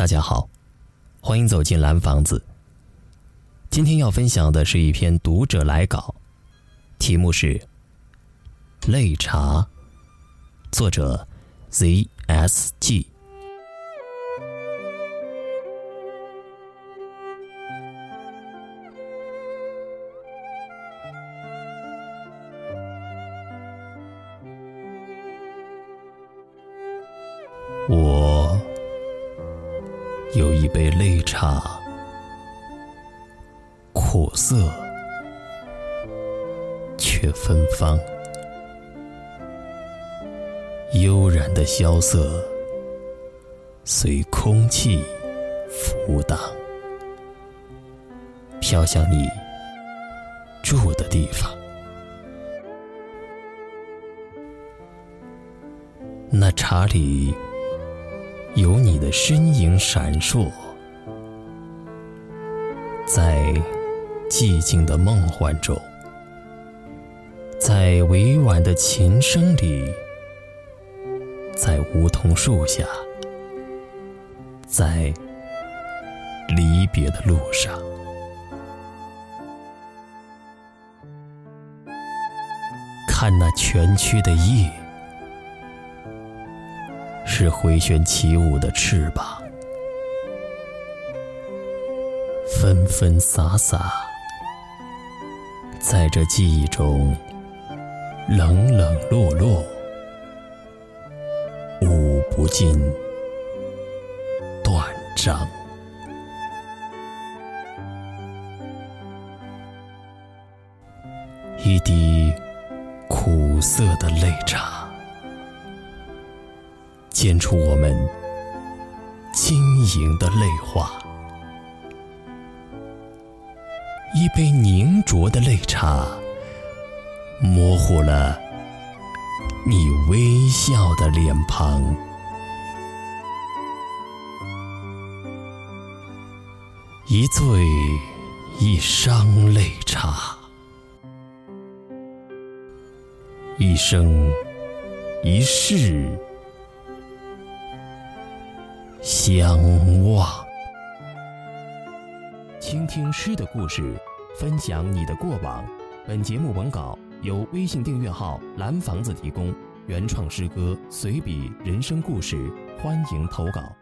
大家好，欢迎走进蓝房子。今天要分享的是一篇读者来稿，题目是《泪茶》，作者 ZSG。我有一杯泪茶，苦涩却芬芳，悠然的萧瑟随空气浮荡，飘向你住的地方。那茶里。有你的身影闪烁，在寂静的梦幻中，在委婉的琴声里，在梧桐树下，在离别的路上，看那蜷曲的叶。是回旋起舞的翅膀，纷纷洒洒，在这记忆中冷冷落落，舞不尽，断章。一滴苦涩的泪茶。溅出我们晶莹的泪花，一杯凝浊的泪茶，模糊了你微笑的脸庞。一醉一伤泪茶，一生一世。相望，倾听诗的故事，分享你的过往。本节目文稿由微信订阅号“蓝房子”提供，原创诗歌随笔、人生故事，欢迎投稿。